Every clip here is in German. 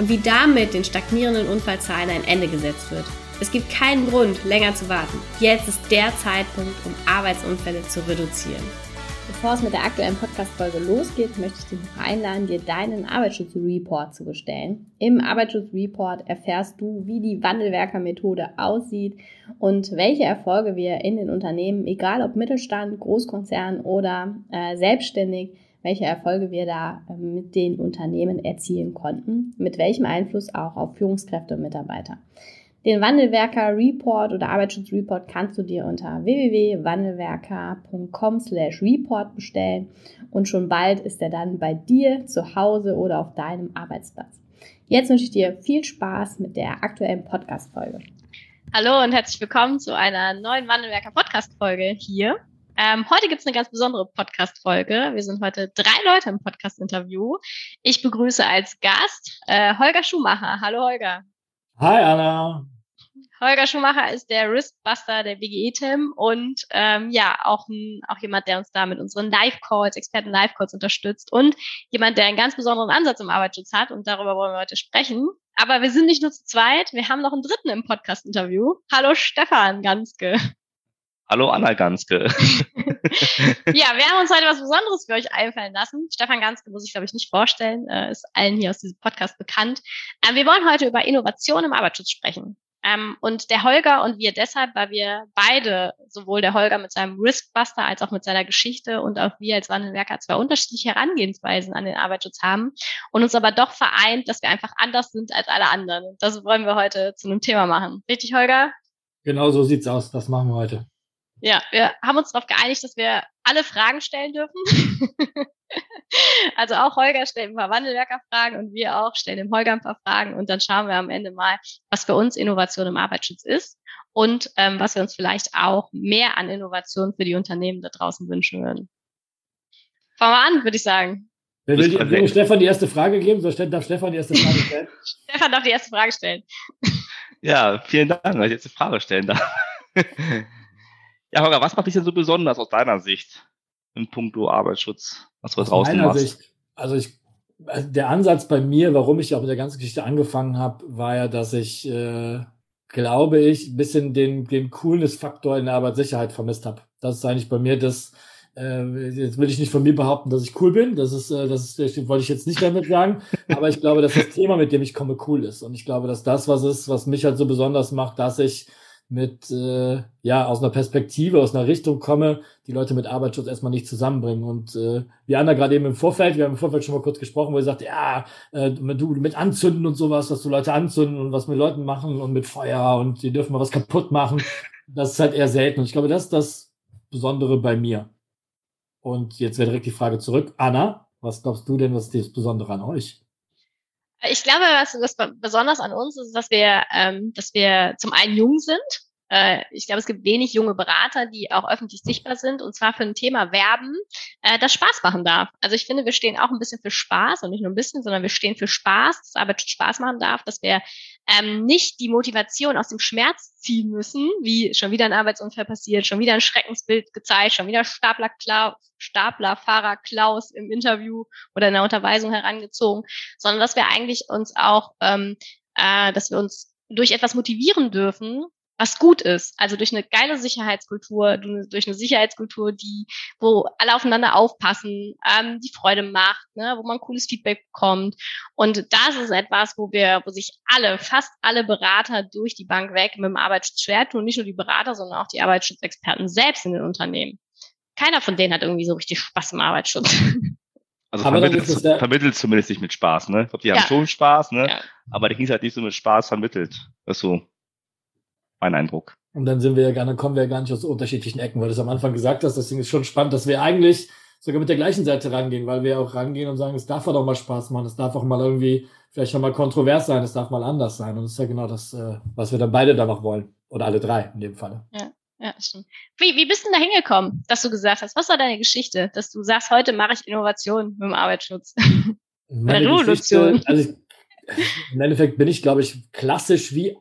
und wie damit den stagnierenden Unfallzahlen ein Ende gesetzt wird. Es gibt keinen Grund, länger zu warten. Jetzt ist der Zeitpunkt, um Arbeitsunfälle zu reduzieren. Bevor es mit der aktuellen Podcast-Folge losgeht, möchte ich dich noch einladen, dir deinen Arbeitsschutzreport zu bestellen. Im Arbeitsschutzreport erfährst du, wie die Wandelwerker-Methode aussieht und welche Erfolge wir in den Unternehmen, egal ob Mittelstand, Großkonzern oder äh, selbstständig, welche Erfolge wir da äh, mit den Unternehmen erzielen konnten, mit welchem Einfluss auch auf Führungskräfte und Mitarbeiter. Den Wandelwerker Report oder Arbeitsschutzreport kannst du dir unter www.wandelwerker.com slash report bestellen und schon bald ist er dann bei dir zu Hause oder auf deinem Arbeitsplatz. Jetzt wünsche ich dir viel Spaß mit der aktuellen Podcast-Folge. Hallo und herzlich willkommen zu einer neuen Wandelwerker Podcast-Folge hier. Ähm, heute gibt's eine ganz besondere Podcast-Folge. Wir sind heute drei Leute im Podcast-Interview. Ich begrüße als Gast äh, Holger Schumacher. Hallo Holger. Hi Anna. Holger Schumacher ist der Riskbuster der BGE-Team und ähm, ja, auch, auch jemand, der uns da mit unseren Live-Calls, Experten-Live-Calls unterstützt und jemand, der einen ganz besonderen Ansatz im Arbeitsschutz hat und darüber wollen wir heute sprechen. Aber wir sind nicht nur zu zweit, wir haben noch einen dritten im Podcast-Interview. Hallo Stefan Ganske. Hallo Anna Ganske. ja, wir haben uns heute was Besonderes für euch einfallen lassen. Stefan Ganske muss ich, glaube ich, nicht vorstellen, äh, ist allen hier aus diesem Podcast bekannt. Ähm, wir wollen heute über Innovation im Arbeitsschutz sprechen. Ähm, und der Holger und wir deshalb, weil wir beide, sowohl der Holger mit seinem Riskbuster als auch mit seiner Geschichte und auch wir als Wandelwerker zwei unterschiedliche Herangehensweisen an den Arbeitsschutz haben und uns aber doch vereint, dass wir einfach anders sind als alle anderen. Das wollen wir heute zu einem Thema machen. Richtig, Holger? Genau so sieht's aus. Das machen wir heute. Ja, wir haben uns darauf geeinigt, dass wir alle Fragen stellen dürfen. also auch Holger stellt ein paar Wandelwerkerfragen und wir auch stellen dem Holger ein paar Fragen und dann schauen wir am Ende mal, was für uns Innovation im Arbeitsschutz ist und ähm, was wir uns vielleicht auch mehr an Innovation für die Unternehmen da draußen wünschen würden. Fangen wir an, würde ich sagen. Wer will, die, will Stefan die erste Frage geben? So darf Stefan die erste Frage stellen? Stefan darf die erste Frage stellen. ja, vielen Dank, dass ich jetzt die Frage stellen darf. Ja, Holger, was macht dich denn so besonders aus deiner Sicht in puncto Arbeitsschutz, was du aus draußen meiner machst? Sicht, also ich, also der Ansatz bei mir, warum ich auch mit der ganzen Geschichte angefangen habe, war ja, dass ich, äh, glaube ich, ein bisschen den, den Coolness-Faktor in der Arbeitssicherheit vermisst habe. Das ist eigentlich bei mir das, äh, jetzt will ich nicht von mir behaupten, dass ich cool bin. Das ist, äh, das, ist, das wollte ich jetzt nicht damit sagen. Aber ich glaube, dass das Thema, mit dem ich komme, cool ist. Und ich glaube, dass das was ist, was mich halt so besonders macht, dass ich mit, äh, ja, aus einer Perspektive, aus einer Richtung komme, die Leute mit Arbeitsschutz erstmal nicht zusammenbringen. Und äh, wie Anna gerade eben im Vorfeld, wir haben im Vorfeld schon mal kurz gesprochen, wo sie sagt, ja, äh, du mit Anzünden und sowas, dass du Leute anzünden und was mit Leuten machen und mit Feuer und die dürfen mal was kaputt machen. Das ist halt eher selten. Und ich glaube, das ist das Besondere bei mir. Und jetzt wäre direkt die Frage zurück. Anna, was glaubst du denn, was ist das Besondere an euch? Ich glaube, was, was besonders an uns ist, dass wir, ähm, dass wir zum einen jung sind. Äh, ich glaube, es gibt wenig junge Berater, die auch öffentlich sichtbar sind und zwar für ein Thema werben, äh, das Spaß machen darf. Also ich finde, wir stehen auch ein bisschen für Spaß und nicht nur ein bisschen, sondern wir stehen für Spaß, dass Arbeit Spaß machen darf, dass wir ähm, nicht die Motivation aus dem Schmerz ziehen müssen, wie schon wieder ein Arbeitsunfall passiert, schon wieder ein Schreckensbild gezeigt, schon wieder Stapler, Kla Staplerfahrer Klaus im Interview oder in der Unterweisung herangezogen, sondern dass wir eigentlich uns auch, ähm, äh, dass wir uns durch etwas motivieren dürfen, was gut ist. Also durch eine geile Sicherheitskultur, durch eine Sicherheitskultur, die, wo alle aufeinander aufpassen, ähm, die Freude macht, ne, wo man cooles Feedback bekommt. Und das ist etwas, wo wir, wo sich alle, fast alle Berater durch die Bank weg mit dem Arbeitsschutz schwer tun. Nicht nur die Berater, sondern auch die Arbeitsschutzexperten selbst in den Unternehmen. Keiner von denen hat irgendwie so richtig Spaß im Arbeitsschutz. Also aber vermittelt, vermittelt zumindest nicht mit Spaß, ne? Ich glaube, die ja. haben schon Spaß, ne? Ja. Aber die kriegen halt nicht so mit Spaß vermittelt. Das ist so mein Eindruck. Und dann sind wir ja gar, dann kommen wir ja gar nicht aus unterschiedlichen Ecken, weil du es am Anfang gesagt hast, deswegen ist schon spannend, dass wir eigentlich sogar mit der gleichen Seite rangehen, weil wir auch rangehen und sagen, es darf doch mal Spaß machen, es darf auch mal irgendwie vielleicht schon mal kontrovers sein, es darf mal anders sein. Und das ist ja genau das, äh, was wir dann beide da noch wollen. Oder alle drei in dem Falle. Ja. Ja, stimmt. Wie, wie bist du denn da hingekommen, dass du gesagt hast, was war deine Geschichte, dass du sagst, heute mache ich Innovation mit dem Arbeitsschutz? Meine Revolution. Also ich, im Endeffekt bin ich, glaube ich, klassisch wie,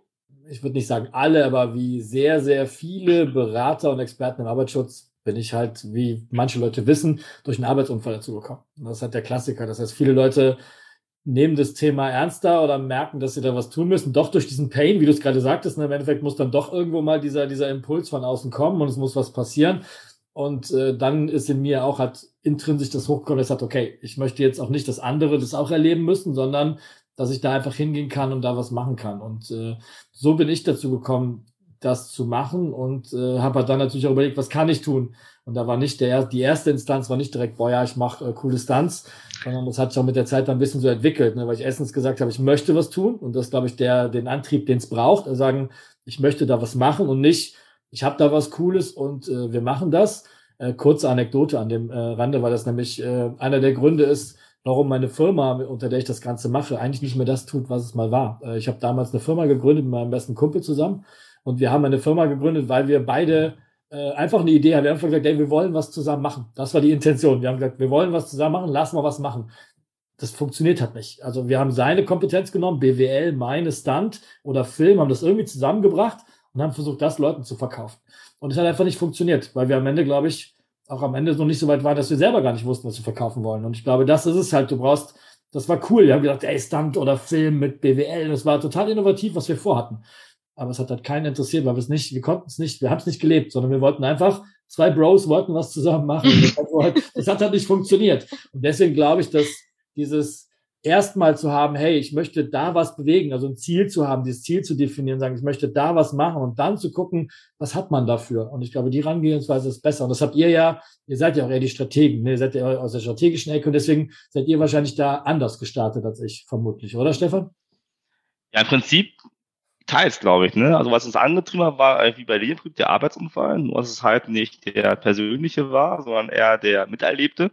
ich würde nicht sagen alle, aber wie sehr, sehr viele Berater und Experten im Arbeitsschutz bin ich halt, wie manche Leute wissen, durch einen Arbeitsunfall dazugekommen. Das ist halt der Klassiker. Das heißt, viele Leute nehmen das Thema ernster oder merken, dass sie da was tun müssen, doch durch diesen Pain, wie du es gerade sagtest, ne, im Endeffekt muss dann doch irgendwo mal dieser, dieser Impuls von außen kommen und es muss was passieren. Und äh, dann ist in mir auch halt intrinsisch das hochgekommen, das hat, okay, ich möchte jetzt auch nicht, dass andere das auch erleben müssen, sondern dass ich da einfach hingehen kann und da was machen kann. Und äh, so bin ich dazu gekommen, das zu machen und äh, habe halt dann natürlich auch überlegt, was kann ich tun? Und da war nicht der die erste Instanz war nicht direkt, boah ja, ich mache äh, coole Stunts, sondern das hat sich auch mit der Zeit dann ein bisschen so entwickelt, ne, weil ich erstens gesagt habe, ich möchte was tun und das glaube ich der den Antrieb, den es braucht, also sagen, ich möchte da was machen und nicht, ich habe da was Cooles und äh, wir machen das. Äh, kurze Anekdote an dem äh, Rande, weil das nämlich äh, einer der Gründe ist, warum meine Firma, unter der ich das Ganze mache, eigentlich nicht mehr das tut, was es mal war. Äh, ich habe damals eine Firma gegründet mit meinem besten Kumpel zusammen und wir haben eine Firma gegründet, weil wir beide äh, einfach eine Idee haben. Wir haben gesagt, ey, wir wollen was zusammen machen. Das war die Intention. Wir haben gesagt, wir wollen was zusammen machen, lass mal was machen. Das funktioniert halt nicht. Also wir haben seine Kompetenz genommen, BWL, meine Stunt oder Film, haben das irgendwie zusammengebracht und haben versucht, das Leuten zu verkaufen. Und es hat einfach nicht funktioniert, weil wir am Ende, glaube ich, auch am Ende noch nicht so weit waren, dass wir selber gar nicht wussten, was wir verkaufen wollen. Und ich glaube, das ist es halt. Du brauchst, das war cool. Wir haben gesagt, ey, Stunt oder Film mit BWL. Das war total innovativ, was wir vorhatten. Aber es hat halt keinen interessiert, weil wir es nicht, wir konnten es nicht, wir haben es nicht gelebt, sondern wir wollten einfach, zwei Bros wollten was zusammen machen. Das hat halt nicht funktioniert. Und deswegen glaube ich, dass dieses, erstmal zu haben, hey, ich möchte da was bewegen, also ein Ziel zu haben, dieses Ziel zu definieren, sagen, ich möchte da was machen und dann zu gucken, was hat man dafür? Und ich glaube, die Herangehensweise ist besser. Und das habt ihr ja, ihr seid ja auch eher die Strategen, ne? ihr seid ja aus der strategischen Ecke und deswegen seid ihr wahrscheinlich da anders gestartet als ich, vermutlich, oder Stefan? Ja, im Prinzip teils, glaube ich. Ne? Also was uns angetrieben hat, war wie bei dir der Arbeitsunfall, nur dass es halt nicht der persönliche war, sondern eher der miterlebte.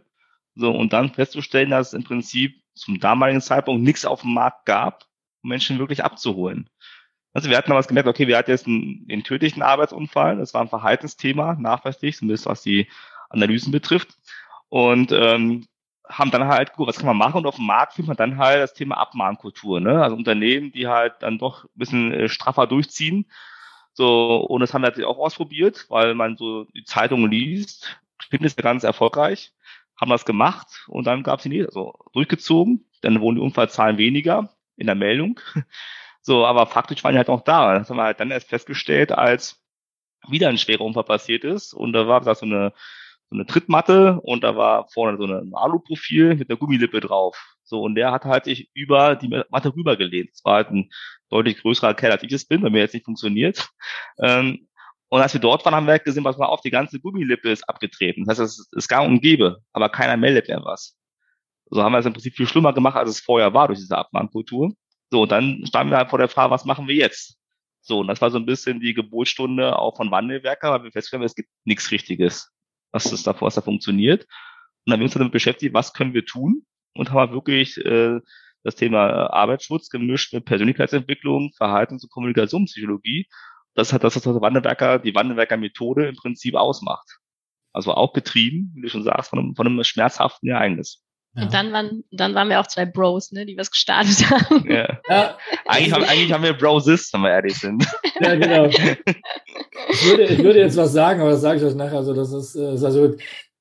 So, und dann festzustellen, dass im Prinzip zum damaligen Zeitpunkt nichts auf dem Markt gab, um Menschen wirklich abzuholen. Also wir hatten damals gemerkt, okay, wir hatten jetzt einen, einen tödlichen Arbeitsunfall, das war ein Verhaltensthema, nachweislich, zumindest was die Analysen betrifft. Und ähm, haben dann halt, gut, was kann man machen? Und auf dem Markt findet man dann halt das Thema Abmahnkultur, ne? Also Unternehmen, die halt dann doch ein bisschen äh, straffer durchziehen. So, und das haben wir natürlich auch ausprobiert, weil man so die Zeitungen liest, findet es ja ganz erfolgreich haben das gemacht und dann gab es die nächste, also durchgezogen, dann wurden die Unfallzahlen weniger in der Meldung. So, aber faktisch waren die halt auch da. Das haben wir halt dann erst festgestellt, als wieder ein schwerer Unfall passiert ist und da war das so eine so eine Trittmatte und da war vorne so ein Aluprofil mit einer Gummilippe drauf. So, und der hat halt sich über die Matte rübergelehnt. Das war halt ein deutlich größerer Kerl, als ich es bin, bei mir jetzt nicht funktioniert. Ähm, und als wir dort waren, haben wir halt gesehen, was mal auf, die ganze Gummilippe ist abgetreten. Das heißt, es ist gar umgebe, aber keiner meldet mehr was. So haben wir es im Prinzip viel schlimmer gemacht, als es vorher war durch diese Abmahnkultur. So, und dann standen wir halt vor der Frage, was machen wir jetzt? So, und das war so ein bisschen die Geburtsstunde auch von Wandelwerker, weil wir festgestellt haben, es gibt nichts Richtiges, was ist davor, was da funktioniert. Und dann haben wir uns damit beschäftigt, was können wir tun? Und haben halt wirklich äh, das Thema Arbeitsschutz gemischt mit Persönlichkeitsentwicklung, Verhaltens- und Kommunikationspsychologie das hat das, was das Wandelwerker, die Wandelwerker Methode im Prinzip ausmacht. Also auch getrieben, wie du schon sagst, von einem, von einem schmerzhaften Ereignis. Ja. Und dann waren, dann waren wir auch zwei Bros, ne, die was gestartet haben. Ja. ja. Eigentlich, haben, eigentlich haben wir Broses, wenn wir ehrlich sind. Ja, genau. Ich würde, ich würde jetzt was sagen, aber das sage ich euch nachher. Also, das ist, ist also,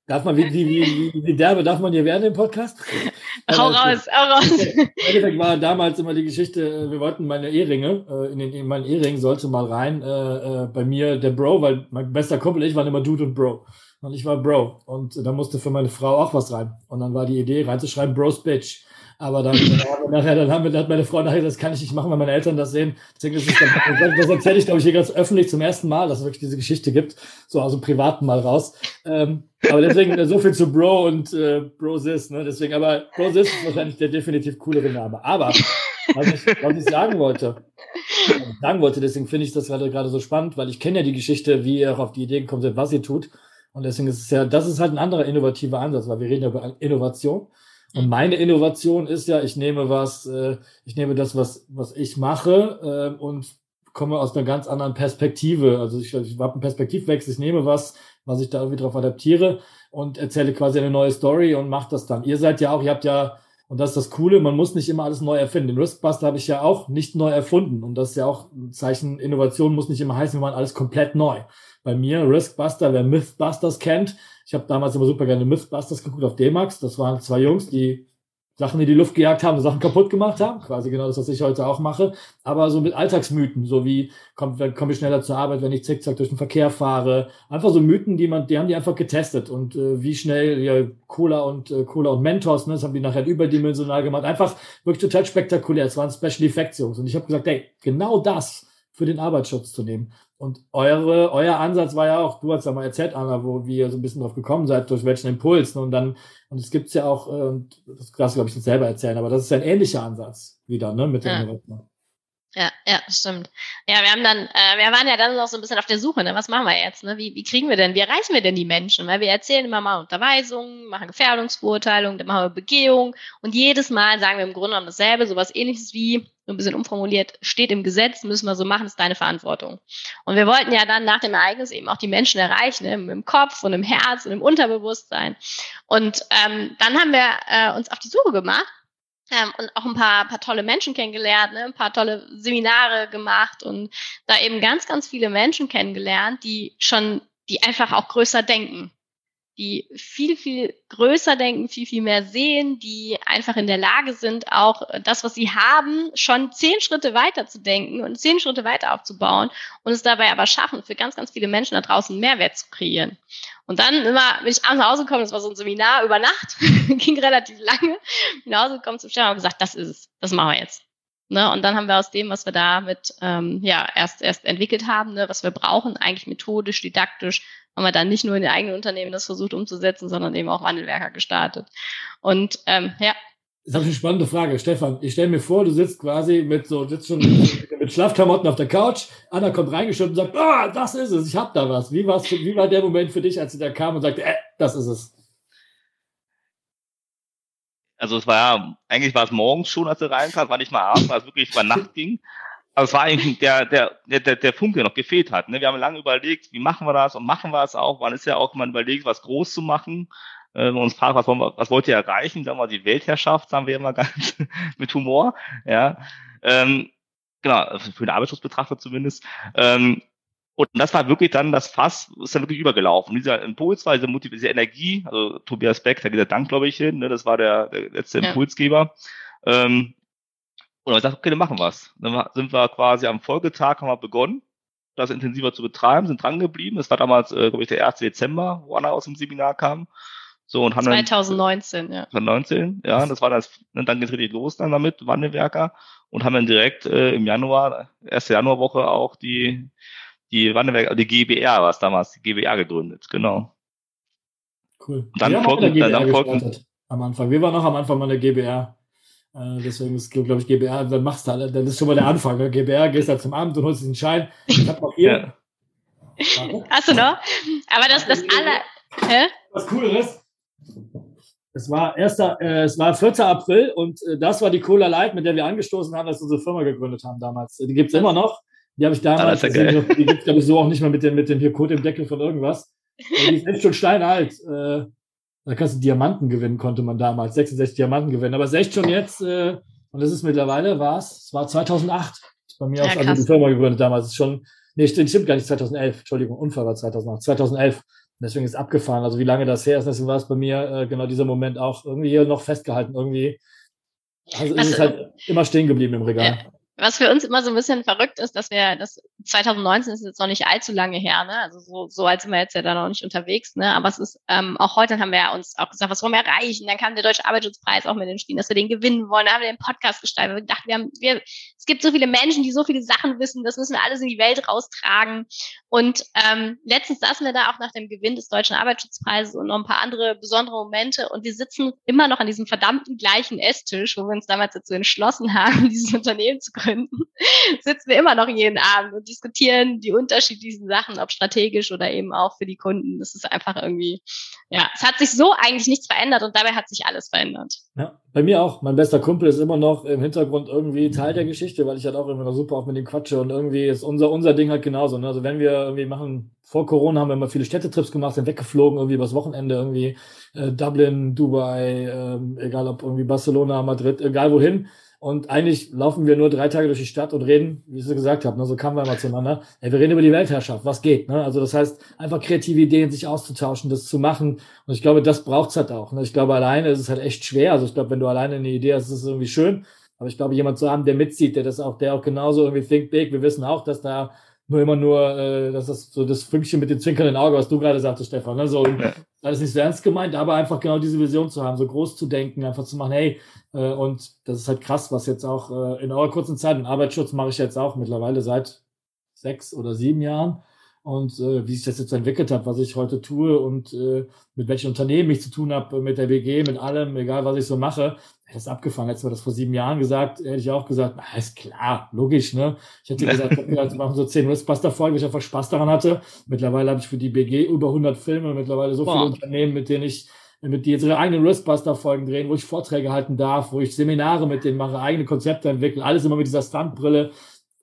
Darf man, wie, wie, wie, wie derbe darf man hier werden im Podcast? Hau raus, hau raus. Im Endeffekt war damals immer die Geschichte, äh, wir wollten meine Ehringe, äh, in, den, in meinen Ehring sollte mal rein, äh, äh, bei mir der Bro, weil mein bester Kumpel und ich waren immer Dude und Bro. Und ich war Bro. Und da musste für meine Frau auch was rein. Und dann war die Idee reinzuschreiben, Bros Bitch. Aber dann, dann nachher, dann haben wir, dann hat meine Frau nachher, das kann ich nicht machen, wenn meine Eltern das sehen. Deswegen ist es dann, das erzähle ich, glaube ich, hier ganz öffentlich zum ersten Mal, dass es wirklich diese Geschichte gibt. So aus dem Privaten mal raus. Ähm, aber deswegen äh, so viel zu Bro und äh, Brosis, ne? Deswegen, aber Brosis ist wahrscheinlich der definitiv coolere Name. Aber was ich, was ich sagen wollte, sagen wollte, deswegen finde ich das gerade gerade so spannend, weil ich kenne ja die Geschichte, wie ihr auch auf die Idee gekommen seid, was ihr tut. Und deswegen ist es ja, das ist halt ein anderer innovativer Ansatz, weil wir reden ja über Innovation. Und meine Innovation ist ja, ich nehme was, äh, ich nehme das, was, was ich mache äh, und komme aus einer ganz anderen Perspektive. Also ich, ich habe einen Perspektivwechsel, ich nehme was, was ich da irgendwie drauf adaptiere und erzähle quasi eine neue Story und mache das dann. Ihr seid ja auch, ihr habt ja, und das ist das Coole, man muss nicht immer alles neu erfinden. Den Riskbuster habe ich ja auch nicht neu erfunden. Und das ist ja auch ein Zeichen, Innovation muss nicht immer heißen, wir machen alles komplett neu. Bei mir, Riskbuster, wer Mythbusters kennt, ich habe damals immer super gerne Mythbusters geguckt auf D-Max. Das waren zwei Jungs, die Sachen in die Luft gejagt haben, Sachen kaputt gemacht haben, quasi genau das, was ich heute auch mache, aber so mit Alltagsmythen, so wie komme komm ich schneller zur Arbeit, wenn ich zickzack durch den Verkehr fahre, einfach so Mythen, die man, die haben die einfach getestet. Und äh, wie schnell ja, Cola und äh, Cola und Mentos, ne, das haben die nachher überdimensional gemacht, einfach wirklich total spektakulär, es waren Special Effects Jungs. Und ich habe gesagt, ey, genau das für den Arbeitsschutz zu nehmen. Und eure, euer Ansatz war ja auch, du hast ja mal erzählt, Anna, wo wir so ein bisschen drauf gekommen seid, durch welchen Impuls. Ne? Und dann, und es gibt's ja auch, äh, das kannst du, glaube ich, nicht selber erzählen, aber das ist ein ähnlicher Ansatz wieder, ne, mit der ja. Innovation. Ja, ja, stimmt. Ja, wir haben dann, äh, wir waren ja dann noch so ein bisschen auf der Suche, ne? Was machen wir jetzt? Ne? Wie, wie kriegen wir denn, wie erreichen wir denn die Menschen? Weil wir erzählen immer mal Unterweisungen, machen Gefährdungsbeurteilung, dann machen wir Begehung und jedes Mal sagen wir im Grunde genommen dasselbe, sowas ähnliches wie, so ein bisschen umformuliert, steht im Gesetz, müssen wir so machen, ist deine Verantwortung. Und wir wollten ja dann nach dem Ereignis eben auch die Menschen erreichen, ne? im Kopf und im Herz und im Unterbewusstsein. Und ähm, dann haben wir äh, uns auf die Suche gemacht ähm, und auch ein paar, paar tolle Menschen kennengelernt, ne, ein paar tolle Seminare gemacht und da eben ganz, ganz viele Menschen kennengelernt, die schon, die einfach auch größer denken die viel, viel größer denken, viel, viel mehr sehen, die einfach in der Lage sind, auch das, was sie haben, schon zehn Schritte weiter zu denken und zehn Schritte weiter aufzubauen und es dabei aber schaffen, für ganz, ganz viele Menschen da draußen Mehrwert zu kreieren. Und dann immer bin ich abends nach Hause gekommen, das war so ein Seminar über Nacht, ging relativ lange, bin nach Hause gekommen zum Stern und gesagt, das ist es, das machen wir jetzt. Ne, und dann haben wir aus dem, was wir da mit ähm, ja erst erst entwickelt haben, ne, was wir brauchen, eigentlich methodisch, didaktisch, haben wir dann nicht nur in den eigenen Unternehmen das versucht umzusetzen, sondern eben auch Wandelwerker gestartet. Und ähm, ja. Das habe ich eine spannende Frage, Stefan. Ich stelle mir vor, du sitzt quasi mit so, sitzt schon mit Schlafklamotten auf der Couch. Anna kommt reingeschoben und sagt, ah, das ist es, ich hab da was. Wie, war's, wie war der Moment für dich, als sie da kam und sagte, äh, das ist es? Also es war ja, eigentlich war es morgens schon, als er reinkam, war nicht mal abends, weil es wirklich über Nacht ging. Aber es war eigentlich der, der, der, der Funke, der noch gefehlt hat. Ne? Wir haben lange überlegt, wie machen wir das und machen wir es auch. Man ist ja auch mal überlegt, was groß zu machen. Äh, uns fragt, was, wollen wir, was wollt ihr erreichen? Sagen wir die Weltherrschaft, sagen wir immer ganz mit Humor. Ja, ähm, genau, für den Arbeitsschutzbetrachter zumindest. Ähm, und das war wirklich dann das Fass, ist dann wirklich übergelaufen. Und dieser Impuls war diese, Motiv diese Energie, also Tobias Beck, da geht der Dank, glaube ich, hin, ne? das war der, der letzte ja. Impulsgeber. Ähm, und dann gesagt, okay, dann machen wir's. Dann sind wir quasi am Folgetag, haben wir begonnen, das intensiver zu betreiben, sind dran geblieben. Das war damals, äh, glaube ich, der 1. Dezember, wo Anna aus dem Seminar kam. So, und haben 2019, dann, ja. 2019, ja, das war das, und dann geht richtig los dann damit, Wandelwerker, und haben dann direkt äh, im Januar, erste Januarwoche auch die die Wanderwerk, die GBR war es damals, die GBR gegründet, genau. Cool. Und dann wir folgten, dann, dann folgten, am Anfang. Wir waren noch am Anfang mal eine GBR. Äh, deswegen ist, glaube ich, GBR, dann machst du halt, dann ist schon mal der Anfang. Ne? GBR, gehst halt zum Abend und holst den Schein. Ich hab noch hier. Ja. Hast du noch? Aber das, das aller, hä? Was cool ist, es war, erster, äh, es war 4. April und äh, das war die Cola Light, mit der wir angestoßen haben, dass wir unsere Firma gegründet haben damals. Die gibt's immer noch. Die habe ich damals ah, gesehen. Ja die gibt es, glaube ich, so auch nicht mehr mit dem, mit dem hier Code im Deckel von irgendwas. die ist echt schon steinalt. Äh, da kannst du Diamanten gewinnen, konnte man damals. 66 Diamanten gewinnen. Aber es ist echt schon jetzt, äh, und das ist mittlerweile, war es, es war 2008. Bei mir ja, auch, also die Firma gegründet damals. Das ist schon, nee, stimmt gar nicht, 2011. Entschuldigung, Unfall war 2008. 2011. Deswegen ist abgefahren. Also wie lange das her ist, deswegen war es bei mir äh, genau dieser Moment auch irgendwie hier noch festgehalten. Irgendwie also, ist es halt immer stehen geblieben im Regal. Ja was für uns immer so ein bisschen verrückt ist, dass wir, das 2019 ist jetzt noch nicht allzu lange her, ne? Also so, so alt sind wir jetzt ja da noch nicht unterwegs, ne? Aber es ist ähm, auch heute haben wir ja uns auch gesagt, was wollen wir erreichen? Dann kam der Deutsche Arbeitsschutzpreis auch mit den Spielen, dass wir den gewinnen wollen. Dann haben wir den Podcast gestaltet. Wir gedacht, wir haben, wir, es gibt so viele Menschen, die so viele Sachen wissen, das müssen wir alles in die Welt raustragen. Und ähm, letztens saßen wir da auch nach dem Gewinn des Deutschen Arbeitsschutzpreises und noch ein paar andere besondere Momente und wir sitzen immer noch an diesem verdammten gleichen Esstisch, wo wir uns damals dazu entschlossen haben, dieses Unternehmen zu gründen, sitzen wir immer noch jeden Abend und diskutieren die unterschiedlichsten Sachen, ob strategisch oder eben auch für die Kunden. Das ist einfach irgendwie, ja, es hat sich so eigentlich nichts verändert und dabei hat sich alles verändert. Ja, bei mir auch. Mein bester Kumpel ist immer noch im Hintergrund irgendwie Teil der Geschichte, weil ich halt auch immer noch super oft mit dem quatsche und irgendwie ist unser, unser Ding halt genauso. Ne? Also wenn wir irgendwie machen, vor Corona haben wir immer viele Städtetrips gemacht, sind weggeflogen, irgendwie übers Wochenende, irgendwie äh, Dublin, Dubai, äh, egal ob irgendwie Barcelona, Madrid, egal wohin. Und eigentlich laufen wir nur drei Tage durch die Stadt und reden, wie ich es gesagt habe, ne, so kamen wir immer zueinander. Ey, wir reden über die Weltherrschaft, was geht. Ne? Also das heißt, einfach kreative Ideen, sich auszutauschen, das zu machen. Und ich glaube, das braucht's halt auch. Ne? Ich glaube, alleine ist es halt echt schwer. Also ich glaube, wenn du alleine eine Idee hast, ist es irgendwie schön. Aber ich glaube, jemand zu haben, der mitzieht, der das auch, der auch genauso irgendwie think big. Wir wissen auch, dass da nur immer nur, äh, das ist so das Fünkchen mit dem zwinkernden Auge, was du gerade sagtest, Stefan. Ne? So, ja. Das ist nicht so ernst gemeint, aber einfach genau diese Vision zu haben, so groß zu denken, einfach zu machen, hey, äh, und das ist halt krass, was jetzt auch äh, in eurer kurzen Zeit, und Arbeitsschutz mache ich jetzt auch mittlerweile seit sechs oder sieben Jahren. Und äh, wie sich das jetzt entwickelt hat, was ich heute tue und äh, mit welchen Unternehmen ich zu tun habe, mit der BG, mit allem, egal was ich so mache, das ist abgefangen. Hättest du das vor sieben Jahren gesagt, hätte ich auch gesagt, na, ist klar, logisch, ne? Ich hätte gesagt, wir machen so zehn Riskbuster-Folgen, weil ich einfach Spaß daran hatte. Mittlerweile habe ich für die BG über 100 Filme, mittlerweile so viele Unternehmen, mit denen ich, mit die jetzt ihre eigenen Riskbuster-Folgen drehen, wo ich Vorträge halten darf, wo ich Seminare mit denen mache, eigene Konzepte entwickeln, alles immer mit dieser Stuntbrille.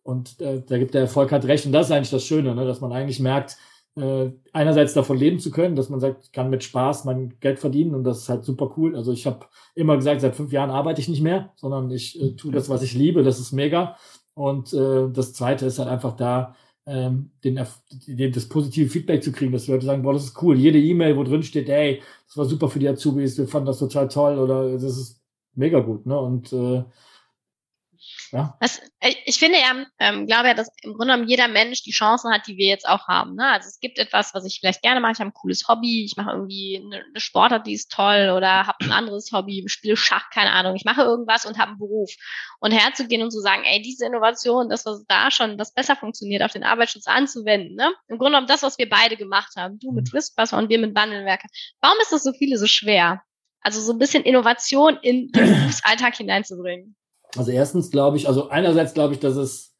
Und äh, da gibt der Erfolg halt recht. Und das ist eigentlich das Schöne, ne? dass man eigentlich merkt, äh, einerseits davon leben zu können, dass man sagt, ich kann mit Spaß mein Geld verdienen und das ist halt super cool. Also ich habe immer gesagt, seit fünf Jahren arbeite ich nicht mehr, sondern ich äh, tue das, was ich liebe, das ist mega. Und äh, das Zweite ist halt einfach da, ähm, den, den, das positive Feedback zu kriegen, dass die Leute sagen, boah, das ist cool. Jede E-Mail, wo drin steht, ey, das war super für die Azubis, wir fanden das total toll oder das ist mega gut. Ne? Und äh, ja. Das, äh, ich finde ja, ähm, glaube ja, dass im Grunde genommen jeder Mensch die Chancen hat, die wir jetzt auch haben. Ne? Also es gibt etwas, was ich vielleicht gerne mache. Ich habe ein cooles Hobby, ich mache irgendwie eine, eine Sportart, die ist toll oder habe ein anderes Hobby, spiele Schach, keine Ahnung. Ich mache irgendwas und habe einen Beruf. Und herzugehen und zu sagen, ey, diese Innovation, das, was da schon, was besser funktioniert, auf den Arbeitsschutz anzuwenden. Ne? Im Grunde genommen das, was wir beide gemacht haben. Du mit Riskbusser und wir mit Wandelwerker. Warum ist das so viele so schwer? Also so ein bisschen Innovation in den Berufsalltag hineinzubringen. Also erstens glaube ich, also einerseits glaube ich, dass es,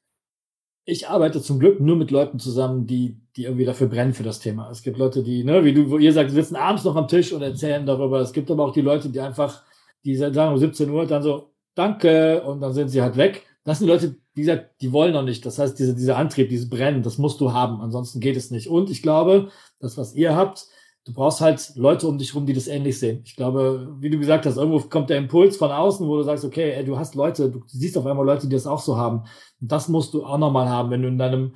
ich arbeite zum Glück nur mit Leuten zusammen, die, die irgendwie dafür brennen für das Thema. Es gibt Leute, die, ne, wie du, wo ihr sagt, sitzen abends noch am Tisch und erzählen darüber. Es gibt aber auch die Leute, die einfach, die sagen um 17 Uhr dann so, danke, und dann sind sie halt weg. Das sind die Leute, wie gesagt, die wollen noch nicht. Das heißt, diese, dieser Antrieb, dieses Brennen, das musst du haben. Ansonsten geht es nicht. Und ich glaube, das, was ihr habt, du brauchst halt Leute um dich rum, die das ähnlich sehen. Ich glaube, wie du gesagt hast, irgendwo kommt der Impuls von außen, wo du sagst, okay, ey, du hast Leute, du siehst auf einmal Leute, die das auch so haben. Und das musst du auch nochmal haben, wenn du in deinem,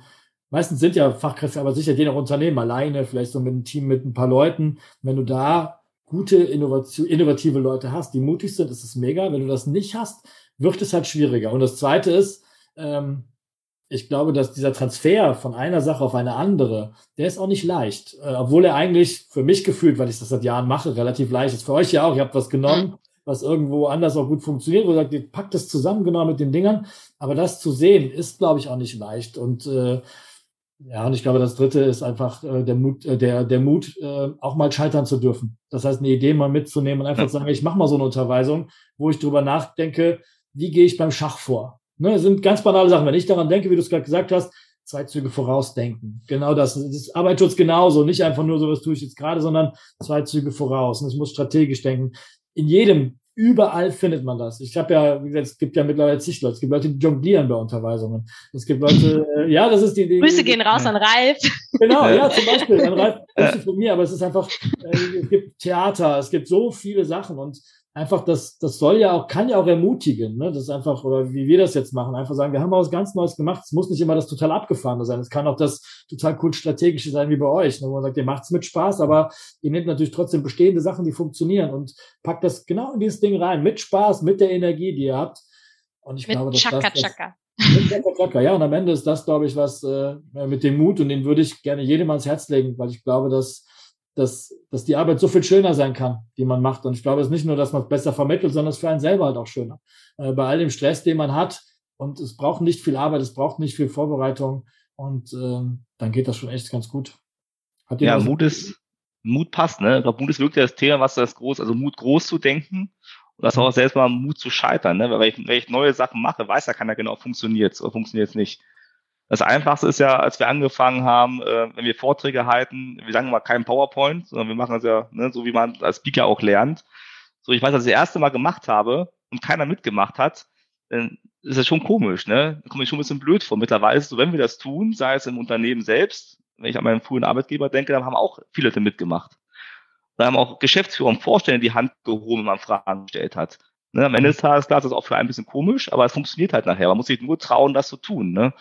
meistens sind ja Fachkräfte, aber sicher je nach Unternehmen alleine, vielleicht so mit einem Team mit ein paar Leuten. Wenn du da gute, innovative Leute hast, die mutig sind, ist es mega. Wenn du das nicht hast, wird es halt schwieriger. Und das zweite ist, ähm, ich glaube, dass dieser Transfer von einer Sache auf eine andere, der ist auch nicht leicht. Äh, obwohl er eigentlich für mich gefühlt, weil ich das seit Jahren mache, relativ leicht ist. Für euch ja auch. Ihr habt was genommen, was irgendwo anders auch gut funktioniert, wo ihr sagt, ihr packt das zusammen genau mit den Dingern. Aber das zu sehen, ist, glaube ich, auch nicht leicht. Und äh, ja, und ich glaube, das Dritte ist einfach äh, der Mut, äh, der der Mut, äh, auch mal scheitern zu dürfen. Das heißt, eine Idee mal mitzunehmen und einfach ja. sagen, ich mache mal so eine Unterweisung, wo ich drüber nachdenke, wie gehe ich beim Schach vor? Ne, das sind ganz banale Sachen. Wenn ich daran denke, wie du es gerade gesagt hast, zwei Züge vorausdenken. Genau das. Das ist Arbeitsschutz genauso. Nicht einfach nur so, was tue ich jetzt gerade, sondern zwei Züge voraus. Und ich muss strategisch denken. In jedem, überall findet man das. Ich habe ja, wie gesagt, es gibt ja mittlerweile zig Leute. Es gibt Leute, die jonglieren bei Unterweisungen. Es gibt Leute, äh, ja, das ist die Idee. Grüße gehen raus an Ralf. Genau, ja, zum Beispiel an Ralf. Grüße von mir, aber es ist einfach, äh, es gibt Theater, es gibt so viele Sachen und einfach, das, das soll ja auch, kann ja auch ermutigen, ne? Das ist einfach, oder wie wir das jetzt machen, einfach sagen, wir haben was ganz Neues gemacht. Es muss nicht immer das total abgefahrene sein. Es kann auch das total cool strategische sein wie bei euch, ne? wo man sagt, ihr macht's mit Spaß, aber ihr nehmt natürlich trotzdem bestehende Sachen, die funktionieren und packt das genau in dieses Ding rein, mit Spaß, mit der Energie, die ihr habt. Und ich mit glaube, dass Chaka, das, Chaka, ja. Und am Ende ist das, glaube ich, was äh, mit dem Mut und den würde ich gerne jedem ans Herz legen, weil ich glaube, dass dass, dass die Arbeit so viel schöner sein kann, die man macht. Und ich glaube, es ist nicht nur, dass man es besser vermittelt, sondern es ist für einen selber halt auch schöner. Äh, bei all dem Stress, den man hat, und es braucht nicht viel Arbeit, es braucht nicht viel Vorbereitung und ähm, dann geht das schon echt ganz gut. ja, Mut ist, Mut passt, ne? Ich glaube, Mut ist wirklich das Thema, was das groß, also Mut groß zu denken und das auch selbst mal Mut zu scheitern, ne? Weil wenn ich, wenn ich neue Sachen mache, weiß ja keiner genau, funktioniert oder funktioniert es nicht. Das Einfachste ist ja, als wir angefangen haben, äh, wenn wir Vorträge halten, wir sagen mal kein PowerPoint, sondern wir machen das ja, ne, so wie man als Speaker auch lernt. So, ich weiß, als ich das erste Mal gemacht habe und keiner mitgemacht hat, dann ist das schon komisch, ne? Da komme ich schon ein bisschen blöd vor. Mittlerweile ist es so, wenn wir das tun, sei es im Unternehmen selbst, wenn ich an meinen frühen Arbeitgeber denke, dann haben auch viele da mitgemacht. Da haben auch Geschäftsführer und Vorstände die Hand gehoben, wenn man Fragen gestellt hat. Ne? Am Ende des Tages, klar, ist das auch für einen ein bisschen komisch, aber es funktioniert halt nachher. Man muss sich nur trauen, das zu tun. Ne?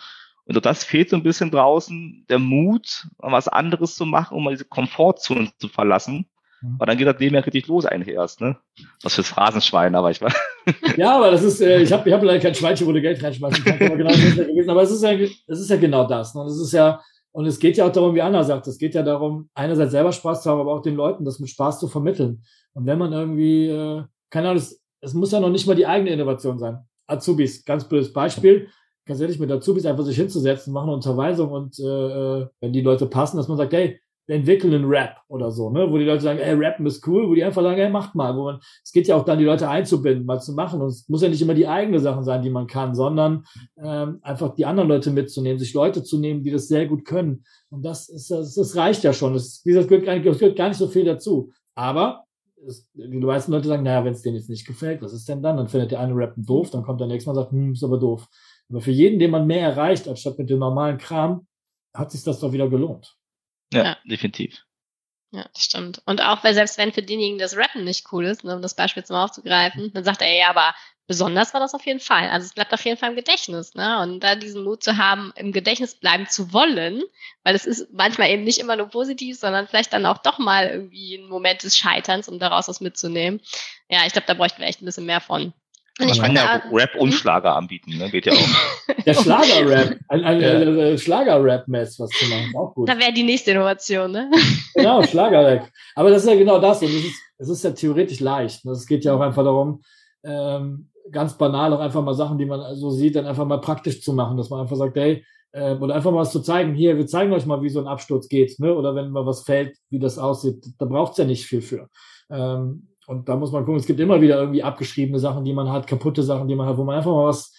Und das fehlt so ein bisschen draußen, der Mut, was anderes zu machen, um mal diese Komfortzone zu verlassen. Mhm. Aber dann geht das Leben ja richtig los eigentlich erst, ne? Was fürs Phrasenschwein, aber ich war. Ja, aber das ist, äh, ich habe ich hab leider kein Schweinchen, wo du Geld reinschmeißen kannst, aber genau das ist ja gewesen. Aber es ist ja, es ist ja genau das. Ne? Und es ist ja, und es geht ja auch darum, wie Anna sagt, es geht ja darum, einerseits selber Spaß zu haben, aber auch den Leuten das mit Spaß zu vermitteln. Und wenn man irgendwie, äh, keine Ahnung, es, es muss ja noch nicht mal die eigene Innovation sein. Azubis, ganz blödes Beispiel ganz ehrlich, mit Azubis einfach sich hinzusetzen, machen eine Unterweisung und äh, äh, wenn die Leute passen, dass man sagt, hey, entwickeln einen Rap oder so, ne, wo die Leute sagen, ey, Rappen ist cool, wo die einfach sagen, hey, macht mal, wo man, es geht ja auch dann, die Leute einzubinden, mal zu machen. Und es muss ja nicht immer die eigene Sachen sein, die man kann, sondern ähm, einfach die anderen Leute mitzunehmen, sich Leute zu nehmen, die das sehr gut können. Und das ist, das, das reicht ja schon, das, wie gesagt, gehört gar, nicht, gehört gar nicht so viel dazu, aber die meisten Leute sagen, naja, wenn es denen jetzt nicht gefällt, was ist denn dann? Dann findet der eine Rappen doof, dann kommt der nächste Mal und sagt, hm, ist aber doof. Aber für jeden, den man mehr erreicht, anstatt mit dem normalen Kram, hat sich das doch wieder gelohnt. Ja, ja. definitiv. Ja, das stimmt. Und auch, weil selbst wenn für denjenigen das Rappen nicht cool ist, ne, um das Beispiel jetzt mal aufzugreifen, dann sagt er, ja, aber besonders war das auf jeden Fall. Also es bleibt auf jeden Fall im Gedächtnis, ne? Und da diesen Mut zu haben, im Gedächtnis bleiben zu wollen, weil es ist manchmal eben nicht immer nur positiv, sondern vielleicht dann auch doch mal irgendwie ein Moment des Scheiterns, um daraus was mitzunehmen. Ja, ich glaube, da bräuchten wir echt ein bisschen mehr von. Man kann ja Rap und Schlager anbieten, ne? Geht ja auch. Der Schlager-Rap, ein, ein ja. Schlager-Rap-Mess, was zu machen, auch gut. Da wäre die nächste Innovation, ne? Genau, Schlager-Rap. Aber das ist ja genau das. Und es ist, es ist ja theoretisch leicht. Ne? Es geht ja auch einfach darum, ähm, ganz banal auch einfach mal Sachen, die man so sieht, dann einfach mal praktisch zu machen, dass man einfach sagt, hey, äh, oder einfach mal was zu zeigen, hier, wir zeigen euch mal, wie so ein Absturz geht, ne? Oder wenn mal was fällt, wie das aussieht, da braucht's ja nicht viel für. Ähm, und da muss man gucken, es gibt immer wieder irgendwie abgeschriebene Sachen, die man hat, kaputte Sachen, die man hat, wo man einfach mal was,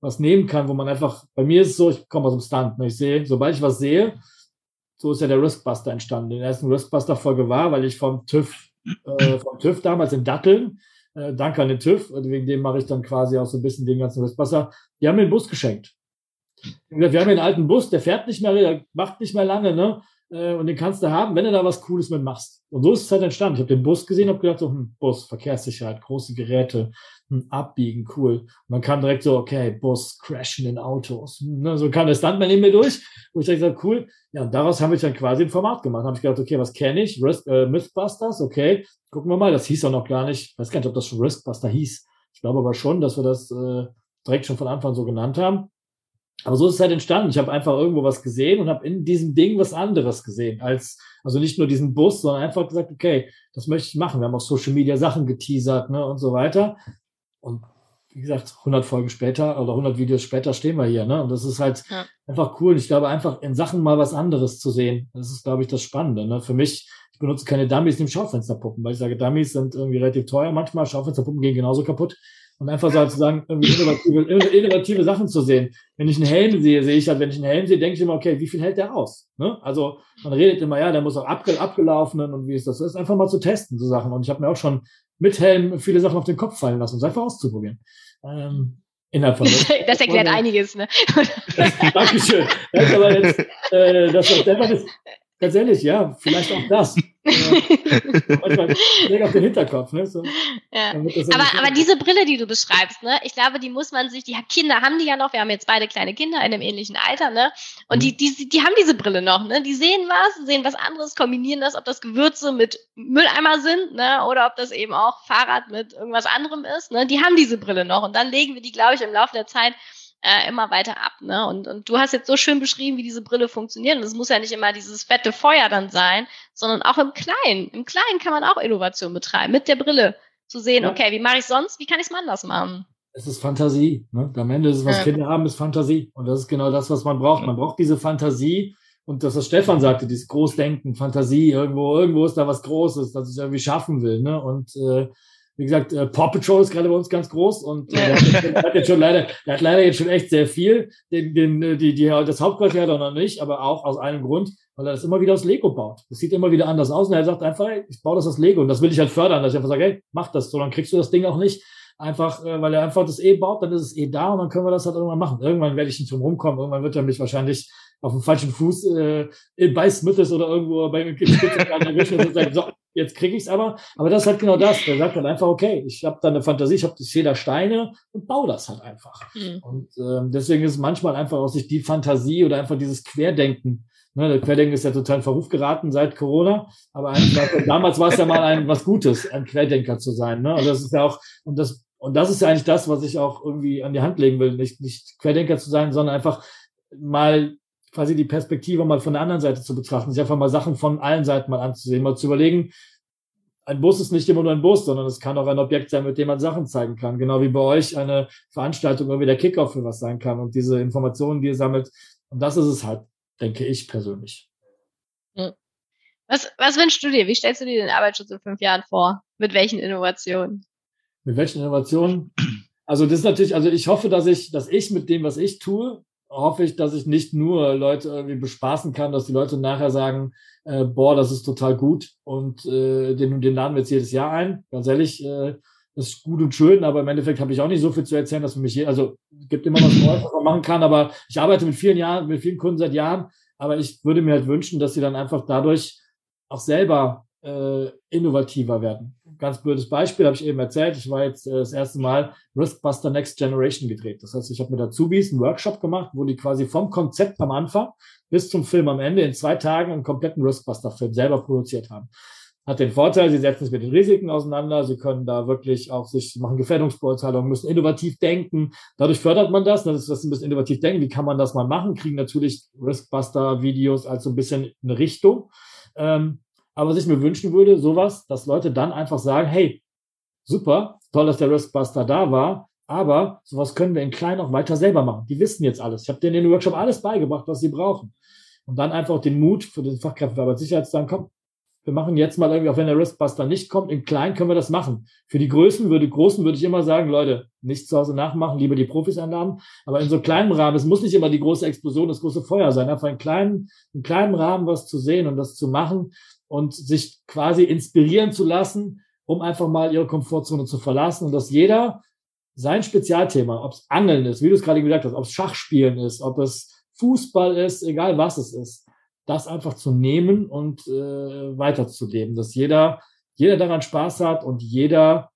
was nehmen kann, wo man einfach, bei mir ist es so, ich komme aus dem Stunt, ne? ich sehe, sobald ich was sehe, so ist ja der Riskbuster entstanden. Der ersten Riskbuster-Folge war, weil ich vom TÜV, äh, vom TÜV damals in Datteln, äh, danke an den TÜV, wegen dem mache ich dann quasi auch so ein bisschen den ganzen Riskbuster, die haben mir einen Bus geschenkt. Wir haben hier einen alten Bus, der fährt nicht mehr, der macht nicht mehr lange, ne? Äh, und den kannst du haben, wenn du da was Cooles mit machst. Und so ist es halt entstanden. Ich habe den Bus gesehen, habe gedacht, so, hm, Bus, Verkehrssicherheit, große Geräte, hm, abbiegen, cool. Und dann kam direkt so, okay, Bus, crashen in Autos. Ne, so kam der Stuntman in mir durch, wo ich gesagt, cool. Ja, und daraus habe ich dann quasi ein Format gemacht. Habe ich gedacht, okay, was kenne ich? Risk, äh, Mythbusters, okay, gucken wir mal. Das hieß auch noch gar nicht, ich weiß gar nicht, ob das schon Riskbuster hieß. Ich glaube aber schon, dass wir das äh, direkt schon von Anfang so genannt haben. Aber so ist es halt entstanden. Ich habe einfach irgendwo was gesehen und habe in diesem Ding was anderes gesehen. Als, also nicht nur diesen Bus, sondern einfach gesagt, okay, das möchte ich machen. Wir haben auf Social Media Sachen geteasert ne, und so weiter. Und wie gesagt, 100 Folgen später oder 100 Videos später stehen wir hier. Ne? Und das ist halt ja. einfach cool. Ich glaube, einfach in Sachen mal was anderes zu sehen, das ist, glaube ich, das Spannende. Ne? Für mich, ich benutze keine Dummies, nehme Schaufensterpuppen, weil ich sage, Dummies sind irgendwie relativ teuer manchmal. Schaufensterpuppen gehen genauso kaputt und einfach so sozusagen irgendwie innovative, innovative Sachen zu sehen. Wenn ich einen Helm sehe, sehe ich halt, wenn ich einen Helm sehe, denke ich immer, okay, wie viel hält der aus? Ne? Also man redet immer, ja, der muss auch abge abgelaufenen und wie ist das? Das ist einfach mal zu testen, so Sachen. Und ich habe mir auch schon mit Helm viele Sachen auf den Kopf fallen lassen, um es einfach auszuprobieren. Ähm, innerhalb von das erklärt einiges, ne? Dankeschön. Das ist aber jetzt, äh, das, das, das, Ganz ehrlich, ja, vielleicht auch das. manchmal auf den Hinterkopf. Ne? So, ja. aber, aber diese Brille, die du beschreibst, ne, ich glaube, die muss man sich, die Kinder haben die ja noch, wir haben jetzt beide kleine Kinder in einem ähnlichen Alter, ne? Und mhm. die, die, die haben diese Brille noch, ne? Die sehen was, sehen was anderes, kombinieren das, ob das Gewürze mit Mülleimer sind, ne? Oder ob das eben auch Fahrrad mit irgendwas anderem ist, ne? Die haben diese Brille noch. Und dann legen wir die, glaube ich, im Laufe der Zeit äh, immer weiter ab. Ne? Und, und du hast jetzt so schön beschrieben, wie diese Brille funktioniert. Und es muss ja nicht immer dieses fette Feuer dann sein, sondern auch im Kleinen. Im Kleinen kann man auch Innovation betreiben, mit der Brille zu sehen, ja. okay, wie mache ich sonst, wie kann ich es mal anders machen? Es ist Fantasie. Ne? Am Ende ist es, was ja. Kinder haben, ist Fantasie. Und das ist genau das, was man braucht. Man braucht diese Fantasie. Und das, was Stefan sagte, dieses Großdenken, Fantasie, irgendwo, irgendwo ist da was Großes, das ich irgendwie schaffen will. Ne? Und äh, wie gesagt, äh, Paw Patrol ist gerade bei uns ganz groß und äh, der, hat, hat jetzt schon leider, der hat leider jetzt schon echt sehr viel. Den, den, äh, die, die, das Hauptquartier hat er noch nicht, aber auch aus einem Grund, weil er das immer wieder aus Lego baut. Das sieht immer wieder anders aus und er sagt einfach, hey, ich baue das aus Lego und das will ich halt fördern, dass ich einfach sage, hey, mach das, so dann kriegst du das Ding auch nicht. Einfach, äh, weil er einfach das eh baut, dann ist es eh da und dann können wir das halt irgendwann machen. Irgendwann werde ich nicht drum rumkommen, irgendwann wird er mich wahrscheinlich auf dem falschen Fuß äh, bei Smiths oder irgendwo bei erwischen und sagt, so, jetzt kriege ich's aber. Aber das ist halt genau das. Der sagt halt einfach, okay, ich habe da eine Fantasie, ich habe ich sehe da Steine und baue das halt einfach. Mhm. Und ähm, deswegen ist es manchmal einfach aus sich die Fantasie oder einfach dieses Querdenken. Ne, der Querdenken ist ja total in Verruf geraten seit Corona, aber eigentlich, damals war es ja mal ein was Gutes, ein Querdenker zu sein. Ne? Und das ist ja auch, und das, und das ist ja eigentlich das, was ich auch irgendwie an die Hand legen will, nicht, nicht Querdenker zu sein, sondern einfach mal quasi die Perspektive mal von der anderen Seite zu betrachten, sich einfach mal Sachen von allen Seiten mal anzusehen, mal zu überlegen, ein Bus ist nicht immer nur ein Bus, sondern es kann auch ein Objekt sein, mit dem man Sachen zeigen kann. Genau wie bei euch eine Veranstaltung irgendwie der Kickoff für was sein kann und diese Informationen, die ihr sammelt. Und das ist es halt, denke ich persönlich. Was, was wünschst du dir? Wie stellst du dir den Arbeitsschutz in fünf Jahren vor? Mit welchen Innovationen? Mit welchen Innovationen? Also das ist natürlich, also ich hoffe, dass ich, dass ich mit dem, was ich tue, hoffe ich, dass ich nicht nur Leute irgendwie bespaßen kann, dass die Leute nachher sagen, äh, boah, das ist total gut und äh, den, den laden wir jetzt jedes Jahr ein. Ganz ehrlich, äh, das ist gut und schön, aber im Endeffekt habe ich auch nicht so viel zu erzählen, dass für mich hier, also gibt immer was was man machen kann, aber ich arbeite mit vielen Jahren, mit vielen Kunden seit Jahren, aber ich würde mir halt wünschen, dass sie dann einfach dadurch auch selber äh, innovativer werden. Ganz blödes Beispiel habe ich eben erzählt. Ich war jetzt äh, das erste Mal Riskbuster Next Generation gedreht. Das heißt, ich habe mit Azubis einen Workshop gemacht, wo die quasi vom Konzept am Anfang bis zum Film am Ende in zwei Tagen einen kompletten Riskbuster-Film selber produziert haben. Hat den Vorteil, sie setzen sich mit den Risiken auseinander, sie können da wirklich auch sich machen Gefährdungsbeurteilungen, müssen innovativ denken. Dadurch fördert man das, das ist das ein bisschen innovativ denken. Wie kann man das mal machen? Kriegen natürlich Riskbuster-Videos als so ein bisschen eine Richtung. Ähm, aber was ich mir wünschen würde, sowas, dass Leute dann einfach sagen, hey, super, toll, dass der Riskbuster da war, aber sowas können wir in klein auch weiter selber machen. Die wissen jetzt alles. Ich habe denen in den Workshop alles beigebracht, was sie brauchen. Und dann einfach den Mut für den Fachkräfte für Arbeitssicherheit zu sagen, komm, wir machen jetzt mal irgendwie, auch wenn der Riskbuster nicht kommt, in klein können wir das machen. Für die Größen würde, Großen würde ich immer sagen, Leute, nicht zu Hause nachmachen, lieber die Profis einladen. Aber in so kleinem Rahmen, es muss nicht immer die große Explosion, das große Feuer sein, einfach in kleinen, in kleinem Rahmen was zu sehen und das zu machen und sich quasi inspirieren zu lassen, um einfach mal ihre Komfortzone zu verlassen und dass jeder sein Spezialthema, ob es Angeln ist, wie du es gerade gesagt hast, ob es Schachspielen ist, ob es Fußball ist, egal was es ist, das einfach zu nehmen und äh, weiterzuleben, dass jeder, jeder daran Spaß hat und jeder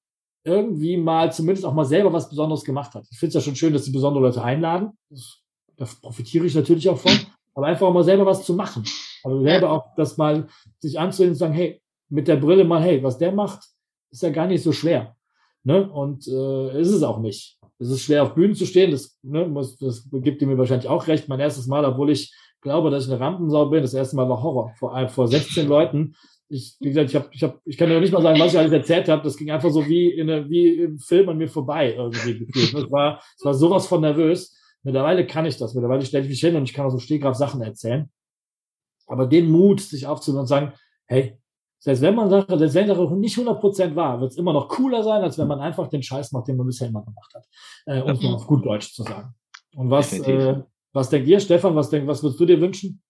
irgendwie mal zumindest auch mal selber was Besonderes gemacht hat. Ich finde es ja schon schön, dass die besondere Leute einladen. Das, da profitiere ich natürlich auch von. Aber einfach mal selber was zu machen. Also selber auch das mal sich anzusehen und sagen, hey, mit der Brille mal, hey, was der macht, ist ja gar nicht so schwer. Ne? Und äh, ist es auch nicht. Es ist schwer, auf Bühnen zu stehen, das, ne, muss, das gibt mir wahrscheinlich auch recht. Mein erstes Mal, obwohl ich glaube, dass ich eine Rampensau bin, das erste Mal war Horror vor, vor 16 Leuten. Ich, wie gesagt, ich habe, ich hab, ich kann ja nicht mal sagen, was ich alles erzählt habe. Das ging einfach so wie in eine, wie im Film an mir vorbei irgendwie gefühlt. Es war, es war sowas von nervös. Mittlerweile kann ich das. Mittlerweile stelle ich mich hin und ich kann auch so Stehgraf Sachen erzählen. Aber den Mut, sich aufzunehmen und sagen, hey, selbst wenn man sagt, selbst wenn das nicht 100% war, wird es immer noch cooler sein, als wenn man einfach den Scheiß macht, den man bisher immer gemacht hat. Äh, um es mal auf gut Deutsch zu sagen. Und was, äh, was denkt ihr, Stefan? Was, denk, was würdest du dir wünschen?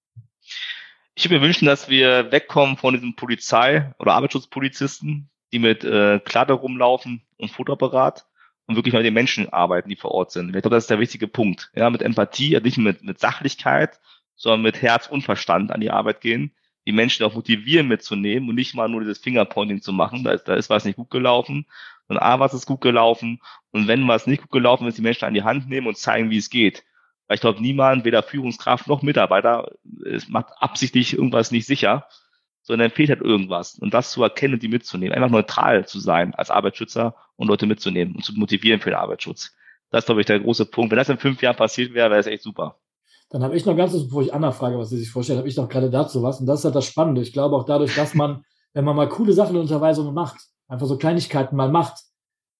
Ich würde mir wünschen, dass wir wegkommen von diesen Polizei- oder Arbeitsschutzpolizisten, die mit äh, Kladde rumlaufen und Fotoapparat und wirklich mal mit den Menschen arbeiten, die vor Ort sind. Ich glaube, das ist der wichtige Punkt. Ja, mit Empathie, nicht mit, mit Sachlichkeit, sondern mit Herz und Verstand an die Arbeit gehen, die Menschen auch motivieren mitzunehmen und nicht mal nur dieses Fingerpointing zu machen, da ist, da ist was nicht gut gelaufen, sondern A, was ist gut gelaufen und wenn was nicht gut gelaufen ist, die Menschen an die Hand nehmen und zeigen, wie es geht. Weil ich glaube, niemand, weder Führungskraft noch Mitarbeiter, es macht absichtlich irgendwas nicht sicher, sondern fehlt halt irgendwas. Und das zu erkennen und die mitzunehmen, einfach neutral zu sein als Arbeitsschützer und Leute mitzunehmen und zu motivieren für den Arbeitsschutz. Das ist, glaube ich, der große Punkt. Wenn das in fünf Jahren passiert wäre, wäre es echt super. Dann habe ich noch ganz, bevor ich Anna frage, was sie sich vorstellt, habe ich noch gerade dazu was. Und das ist halt das Spannende. Ich glaube auch dadurch, dass man, wenn man mal coole Sachen in Unterweisungen macht, einfach so Kleinigkeiten mal macht,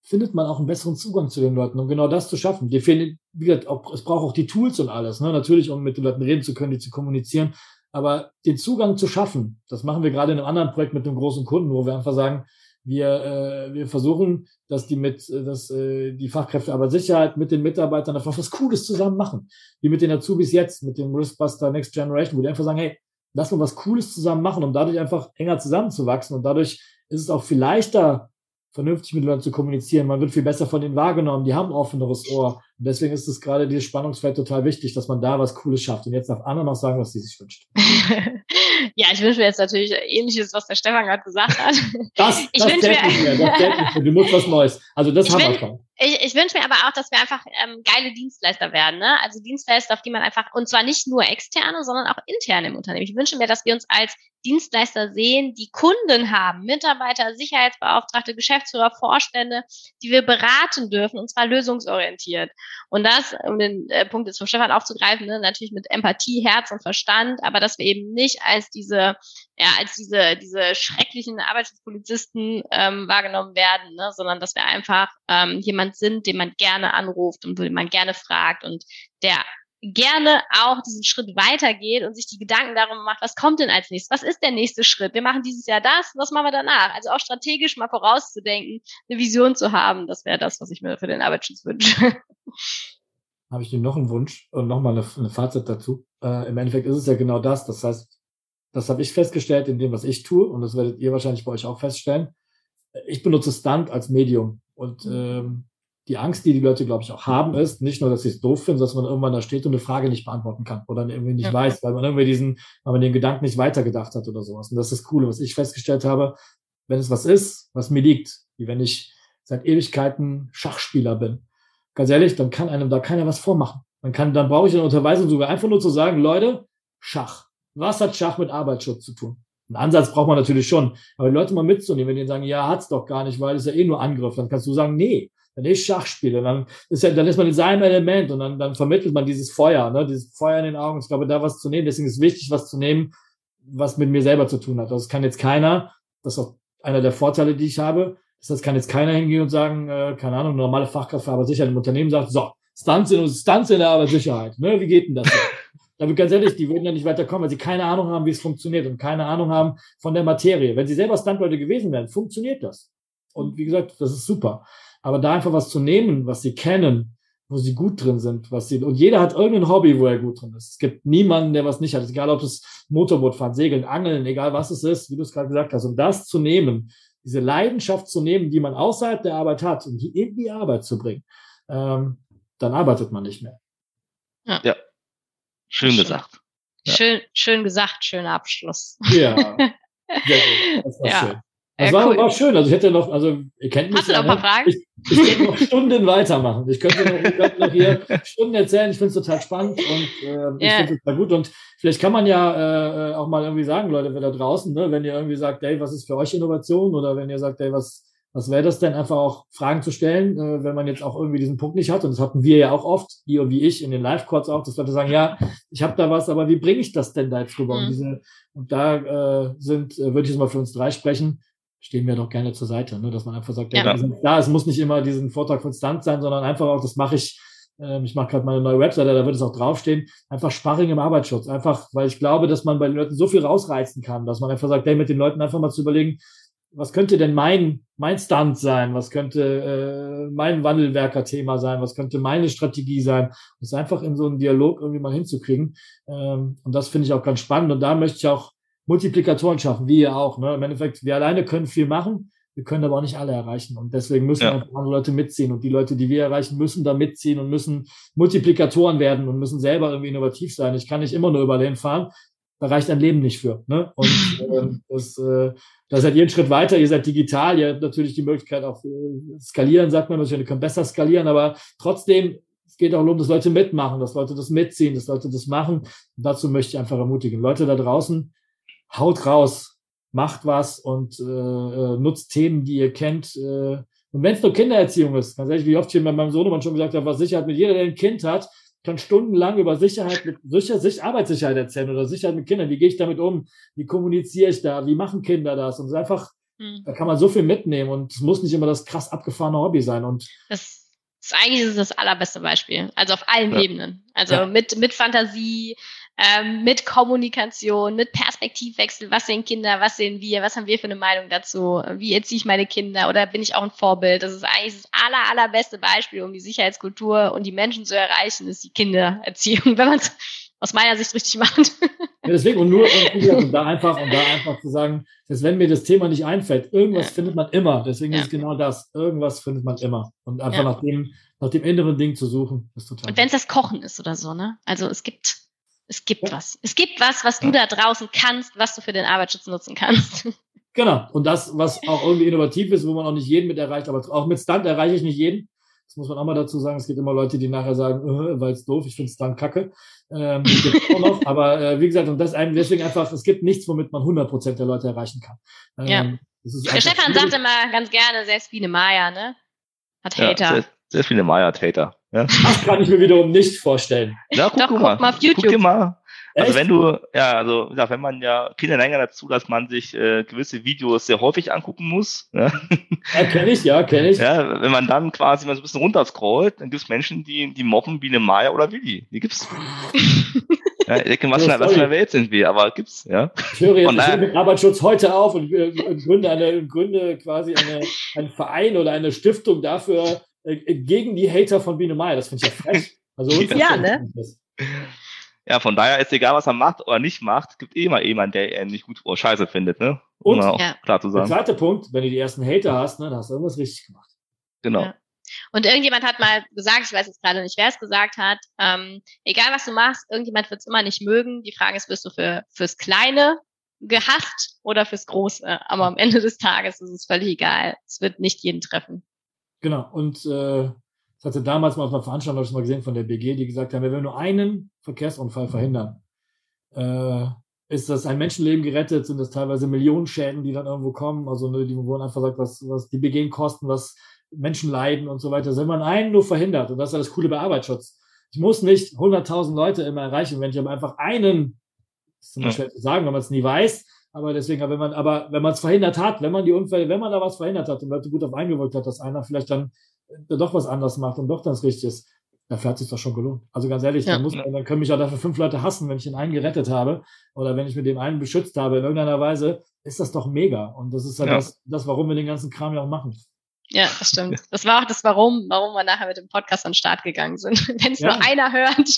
findet man auch einen besseren Zugang zu den Leuten, um genau das zu schaffen. Die fehlen, wie gesagt, auch, es braucht auch die Tools und alles, ne? natürlich, um mit den Leuten reden zu können, die zu kommunizieren. Aber den Zugang zu schaffen, das machen wir gerade in einem anderen Projekt mit einem großen Kunden, wo wir einfach sagen, wir, äh, wir versuchen, dass die mit, äh, dass äh, die Fachkräfte aber Sicherheit mit den Mitarbeitern einfach was Cooles zusammen machen. Wie mit den Azubis jetzt, mit dem Riskbuster Next Generation, wo die einfach sagen, hey, lass uns was Cooles zusammen machen, um dadurch einfach enger zusammenzuwachsen. Und dadurch ist es auch viel leichter, vernünftig mit Leuten zu kommunizieren. Man wird viel besser von ihnen wahrgenommen. Die haben ein offeneres Ohr. Und deswegen ist es gerade dieses Spannungsfeld total wichtig, dass man da was Cooles schafft. Und jetzt darf Anna noch sagen, was sie sich wünscht. ja, ich wünsche mir jetzt natürlich ähnliches, was der Stefan gerade gesagt hat. Das, ich das wünsche mir, das mehr. Du musst was Neues. Also das haben wir schon. Ich, ich wünsche mir aber auch, dass wir einfach ähm, geile Dienstleister werden. Ne? Also Dienstleister, auf die man einfach, und zwar nicht nur externe, sondern auch interne im Unternehmen. Ich wünsche mir, dass wir uns als Dienstleister sehen, die Kunden haben, Mitarbeiter, Sicherheitsbeauftragte, Geschäftsführer, Vorstände, die wir beraten dürfen, und zwar lösungsorientiert. Und das, um den äh, Punkt jetzt von Stefan aufzugreifen, ne, natürlich mit Empathie, Herz und Verstand, aber dass wir eben nicht als diese, ja, als diese, diese schrecklichen Arbeitsschutzpolizisten ähm, wahrgenommen werden, ne, sondern dass wir einfach ähm, jemand sind, den man gerne anruft und den man gerne fragt und der gerne auch diesen Schritt weitergeht und sich die Gedanken darum macht, was kommt denn als nächstes? Was ist der nächste Schritt? Wir machen dieses Jahr das, was machen wir danach? Also auch strategisch mal vorauszudenken, eine Vision zu haben, das wäre das, was ich mir für den Arbeitsschutz wünsche. Habe ich dir noch einen Wunsch und nochmal eine, eine Fazit dazu. Äh, Im Endeffekt ist es ja genau das. Das heißt, das habe ich festgestellt in dem, was ich tue und das werdet ihr wahrscheinlich bei euch auch feststellen. Ich benutze Stunt als Medium und ähm, die Angst, die die Leute, glaube ich, auch haben, ist nicht nur, dass sie es doof finden, dass man irgendwann da steht und eine Frage nicht beantworten kann oder irgendwie nicht ja. weiß, weil man irgendwie diesen, weil man den Gedanken nicht weitergedacht hat oder sowas. Und das ist das Coole, was ich festgestellt habe, wenn es was ist, was mir liegt, wie wenn ich seit Ewigkeiten Schachspieler bin, ganz ehrlich, dann kann einem da keiner was vormachen. Dann kann, dann brauche ich eine Unterweisung sogar einfach nur zu sagen, Leute, Schach. Was hat Schach mit Arbeitsschutz zu tun? Einen Ansatz braucht man natürlich schon, aber die Leute mal mitzunehmen, wenn die sagen, ja, hat's doch gar nicht, weil es ja eh nur Angriff, dann kannst du sagen, nee, wenn ich Schach spiele, dann ist ja, dann ist man in seinem Element und dann, dann vermittelt man dieses Feuer, ne, dieses Feuer in den Augen. Ich glaube, da was zu nehmen. Deswegen ist wichtig, was zu nehmen, was mit mir selber zu tun hat. Das kann jetzt keiner, das ist auch einer der Vorteile, die ich habe. Das kann jetzt keiner hingehen und sagen, äh, keine Ahnung, normale Fachkraft für Arbeitssicherheit im Unternehmen sagt, so, Stunts in, Stunts in der Arbeitssicherheit, ne, wie geht denn das? Da wird ganz ehrlich, die würden ja nicht weiterkommen, weil sie keine Ahnung haben, wie es funktioniert und keine Ahnung haben von der Materie. Wenn sie selber Stuntleute gewesen wären, funktioniert das. Und wie gesagt, das ist super. Aber da einfach was zu nehmen, was sie kennen, wo sie gut drin sind, was sie, und jeder hat irgendein Hobby, wo er gut drin ist. Es gibt niemanden, der was nicht hat. Egal, ob es Motorboot fahren, Segeln, Angeln, egal was es ist, wie du es gerade gesagt hast. Und das zu nehmen, diese Leidenschaft zu nehmen, die man außerhalb der Arbeit hat und die in die Arbeit zu bringen, ähm, dann arbeitet man nicht mehr. Ja. ja. Schön gesagt. Schön, schön gesagt, schöner Abschluss. Ja. Sehr gut. Das war ja. war, cool. war schön. Also ich hätte noch, also ihr kennt mich Hast ja, du noch ein paar Fragen? Ich, ich könnte noch Stunden weitermachen. Ich könnte noch, ich könnte noch hier Stunden erzählen. Ich finde es total spannend und äh, yeah. ich finde es total gut. Und vielleicht kann man ja äh, auch mal irgendwie sagen, Leute, wer da draußen, ne, wenn ihr irgendwie sagt, ey, was ist für euch Innovation? Oder wenn ihr sagt, ey, was, was wäre das denn, einfach auch Fragen zu stellen, äh, wenn man jetzt auch irgendwie diesen Punkt nicht hat. Und das hatten wir ja auch oft, ihr und wie ich, in den Live-Calls auch, dass Leute sagen, ja, ich habe da was, aber wie bringe ich das denn da jetzt rüber? Mhm. Und, diese, und da äh, sind, äh, würde ich jetzt mal für uns drei sprechen, stehen wir doch gerne zur Seite, ne? dass man einfach sagt, ja, ja. da, es muss nicht immer diesen Vortrag konstant sein, sondern einfach auch, das mache ich, äh, ich mache gerade meine neue Webseite, da wird es auch draufstehen, einfach Sparring im Arbeitsschutz, einfach, weil ich glaube, dass man bei den Leuten so viel rausreizen kann, dass man einfach sagt, hey, mit den Leuten einfach mal zu überlegen, was könnte denn mein, mein Stunt sein? Was könnte äh, mein Wandelwerker-Thema sein? Was könnte meine Strategie sein? Das einfach in so einen Dialog irgendwie mal hinzukriegen. Ähm, und das finde ich auch ganz spannend. Und da möchte ich auch Multiplikatoren schaffen, wie ihr auch. Ne? Im Endeffekt, wir alleine können viel machen, wir können aber auch nicht alle erreichen. Und deswegen müssen ja. einfach andere Leute mitziehen. Und die Leute, die wir erreichen, müssen da mitziehen und müssen Multiplikatoren werden und müssen selber irgendwie innovativ sein. Ich kann nicht immer nur über den fahren. Da reicht ein Leben nicht für. Ne? Und äh, das, äh, da seid ihr einen Schritt weiter, ihr seid digital, ihr habt natürlich die Möglichkeit auch äh, skalieren, sagt man, ihr könnt besser skalieren, aber trotzdem, es geht auch darum, dass Leute mitmachen, dass Leute das mitziehen, dass Leute das machen. Und dazu möchte ich einfach ermutigen. Leute da draußen, haut raus, macht was und äh, äh, nutzt Themen, die ihr kennt. Äh, und wenn es nur Kindererziehung ist, ganz ehrlich, wie oft ich mit meinem Sohnemann schon gesagt habe, was Sicherheit mit jeder, der ein Kind hat, kann stundenlang über Sicherheit mit Sicher, Sicher, Arbeitssicherheit erzählen oder Sicherheit mit Kindern. Wie gehe ich damit um? Wie kommuniziere ich da? Wie machen Kinder das? Und es ist einfach Mhm. Da kann man so viel mitnehmen und es muss nicht immer das krass abgefahrene Hobby sein. Und das ist eigentlich das allerbeste Beispiel. Also auf allen ja. Ebenen. Also ja. mit, mit Fantasie, ähm, mit Kommunikation, mit Perspektivwechsel. Was sehen Kinder? Was sehen wir? Was haben wir für eine Meinung dazu? Wie erziehe ich meine Kinder? Oder bin ich auch ein Vorbild? Das ist eigentlich das aller, allerbeste Beispiel, um die Sicherheitskultur und die Menschen zu erreichen, ist die Kindererziehung, wenn man es aus meiner Sicht richtig macht. Ja, deswegen und nur und, und da einfach und da einfach zu sagen, dass wenn mir das Thema nicht einfällt, irgendwas ja. findet man immer. Deswegen ja. ist genau das. Irgendwas findet man immer. Und einfach nach dem, nach dem inneren Ding zu suchen, ist total. Und wenn es das Kochen ist oder so, ne? Also es gibt, es gibt was. Es gibt was, was du da draußen kannst, was du für den Arbeitsschutz nutzen kannst. Genau. Und das, was auch irgendwie innovativ ist, wo man auch nicht jeden mit erreicht, aber auch mit Stunt erreiche ich nicht jeden. Das muss man auch mal dazu sagen. Es gibt immer Leute, die nachher sagen, äh, weil es doof, ich finde dann kacke. Ähm, auch noch. Aber äh, wie gesagt, und das einem deswegen einfach, es gibt nichts, womit man 100% der Leute erreichen kann. Ähm, ja. Der Stefan sagt immer ganz gerne, selbst wie eine Maya, ne? Hat Hater. Ja, sehr, viele Maya hat Hater. Ja. Das kann ich mir wiederum nicht vorstellen. Ja, guck, Doch, guck mal. mal auf YouTube. Guck dir mal, also wenn du, ja, also ja, wenn man ja Kinder länger dazu, dass man sich äh, gewisse Videos sehr häufig angucken muss. Ja, ja kenne ich, ja, kenne ich. Ja, wenn man dann quasi mal so ein bisschen runterscrollt, dann gibt es Menschen, die, die mobben wie eine Maya oder Willi. Die gibt's. ja, ich denke, was, in, was in der Welt sind wir, aber gibt's, ja. Ich höre jetzt ich mit Arbeitsschutz heute auf und äh, gründe, eine, gründe quasi eine, einen Verein oder eine Stiftung dafür äh, gegen die Hater von Biene Maya. Das finde ich ja frech. Also ja, ne? Ja, von daher ist egal, was er macht oder nicht macht, gibt eh immer jemand, der er nicht gut oder scheiße findet, ne? Um Und ja. klar zu sagen. Der zweite Punkt, wenn du die ersten Hater hast, ne, dann hast du irgendwas richtig gemacht. Genau. Ja. Und irgendjemand hat mal gesagt, ich weiß jetzt gerade nicht, wer es gesagt hat, ähm, egal was du machst, irgendjemand wird es immer nicht mögen. Die Frage ist, bist du für, fürs Kleine gehasst oder fürs Große? Aber am Ende des Tages ist es völlig egal. Es wird nicht jeden treffen. Genau. Und äh, das hatte damals mal auf einer Veranstaltung schon mal gesehen von der BG, die gesagt haben, wenn wir nur einen Verkehrsunfall verhindern, äh, ist das ein Menschenleben gerettet, sind das teilweise Millionen Schäden, die dann irgendwo kommen. Also ne, die wurden einfach gesagt, was, was die BG kosten, was Menschen leiden und so weiter. Also wenn man einen nur verhindert, und das ist ja das Coole bei Arbeitsschutz. Ich muss nicht 100.000 Leute immer erreichen, wenn ich aber einfach einen, das ist immer ja. schwer zu sagen, wenn man es nie weiß, aber deswegen, wenn man, aber wenn man es verhindert hat, wenn man die Unfälle, wenn man da was verhindert hat und Leute gut auf eingewirkt hat, dass einer vielleicht dann doch was anders macht und doch das Richtige ist, dafür hat sich das schon gelohnt. Also ganz ehrlich, ja. dann, muss, dann können mich ja dafür fünf Leute hassen, wenn ich den einen gerettet habe oder wenn ich mit dem einen beschützt habe in irgendeiner Weise, ist das doch mega. Und das ist ja, ja. Das, das, warum wir den ganzen Kram ja auch machen. Ja, das stimmt. Das war auch das Warum, warum wir nachher mit dem Podcast an den Start gegangen sind. Wenn es ja. nur einer hört,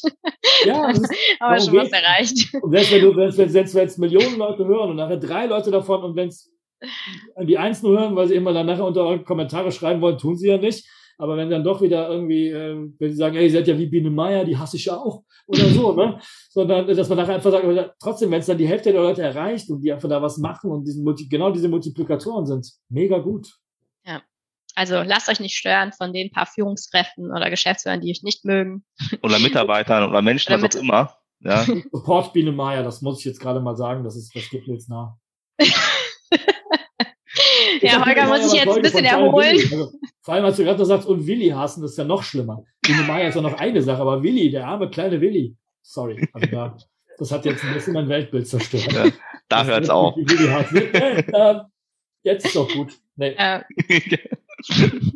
ja, dann haben wir schon was erreicht. Und selbst wenn, du, wenn, wenn, wenn, wenn Millionen Leute hören und nachher drei Leute davon und wenn es die eins nur hören, weil sie immer dann nachher unter Kommentare schreiben wollen, tun sie ja nicht. Aber wenn dann doch wieder irgendwie, äh, wenn sie sagen, ey, ihr seid ja wie Biene Meier, die hasse ich ja auch oder so, ne? Sondern, dass man nachher einfach sagt, trotzdem, wenn es dann die Hälfte der Leute erreicht und die einfach da was machen und diesen Multi genau diese Multiplikatoren sind, mega gut. Also lasst euch nicht stören von den paar Führungskräften oder Geschäftsführern, die euch nicht mögen. Oder Mitarbeitern oder Menschen, oder was auch immer. Ja. Support Biene Meier, das muss ich jetzt gerade mal sagen, das ist, das geht mir jetzt nah. ja, Holger muss sich jetzt ein bisschen erholen. Also, vor allem, als du gerade sagst, und Willi hassen, das ist ja noch schlimmer. Biene Meier ist ja noch eine Sache, aber Willi, der arme kleine Willi. Sorry. Also da, das hat jetzt ein bisschen mein Weltbild zerstört. Ja, da hört es auf. äh, jetzt ist doch gut. Nee. Äh.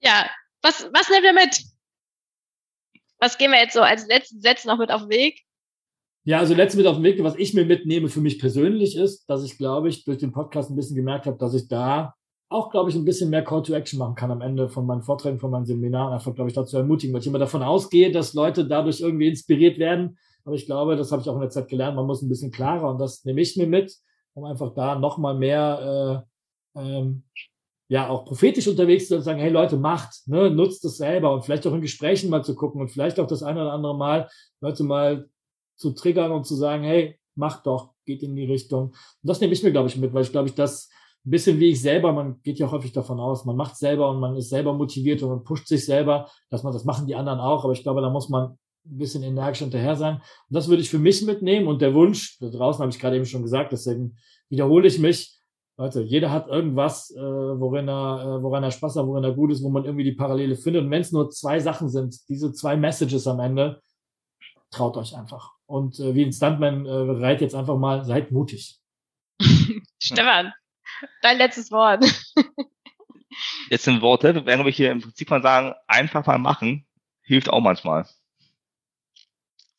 ja, was, was nehmen wir mit? Was gehen wir jetzt so als letzten Sätze noch mit auf den Weg? Ja, also letztes mit auf den Weg, was ich mir mitnehme für mich persönlich ist, dass ich, glaube ich, durch den Podcast ein bisschen gemerkt habe, dass ich da auch, glaube ich, ein bisschen mehr Call to Action machen kann am Ende von meinen Vorträgen, von meinen Seminaren, einfach, glaube ich, dazu ermutigen, weil ich immer davon ausgehe, dass Leute dadurch irgendwie inspiriert werden. Aber ich glaube, das habe ich auch in der Zeit gelernt, man muss ein bisschen klarer und das nehme ich mir mit, um einfach da nochmal mehr, äh, ähm, ja, auch prophetisch unterwegs zu sein und sagen, hey Leute, macht, ne, nutzt es selber und vielleicht auch in Gesprächen mal zu gucken und vielleicht auch das eine oder andere Mal Leute mal zu triggern und zu sagen, hey, mach doch, geht in die Richtung. Und das nehme ich mir, glaube ich, mit, weil ich glaube ich, das ein bisschen wie ich selber, man geht ja häufig davon aus, man macht selber und man ist selber motiviert und man pusht sich selber, dass man das machen die anderen auch, aber ich glaube, da muss man ein bisschen energisch hinterher sein. Und das würde ich für mich mitnehmen und der Wunsch, da draußen habe ich gerade eben schon gesagt, deswegen wiederhole ich mich, Leute, jeder hat irgendwas, äh, worin er, äh, woran er Spaß hat, worin er gut ist, wo man irgendwie die Parallele findet. Und wenn es nur zwei Sachen sind, diese zwei Messages am Ende, traut euch einfach. Und äh, wie ein Stuntman äh, reit jetzt einfach mal, seid mutig. Stefan, Dein letztes Wort. Jetzt sind Worte, wir werden, ich, hier im Prinzip mal sagen, einfach mal machen, hilft auch manchmal.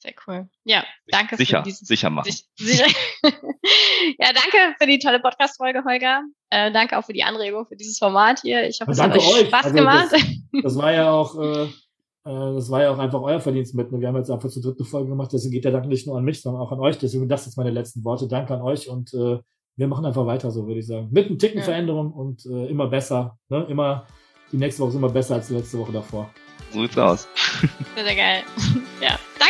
Sehr cool. Ja, danke sicher, für dieses, sicher machen. Sicher. ja, danke für die tolle Podcast-Folge, Holger. Äh, danke auch für die Anregung für dieses Format hier. Ich hoffe, es hat euch, euch Spaß also gemacht. Das, das, war ja auch, äh, äh, das war ja auch einfach euer Verdienst mit. Ne? Wir haben jetzt einfach zur dritten Folge gemacht, deswegen geht der Dank nicht nur an mich, sondern auch an euch. Deswegen das jetzt meine letzten Worte. Danke an euch und äh, wir machen einfach weiter, so würde ich sagen. Mit einem Ticken ja. Veränderung und äh, immer besser. Ne? Immer, die nächste Woche ist immer besser als die letzte Woche davor. So sieht's aus. Sehr, sehr geil. Ja,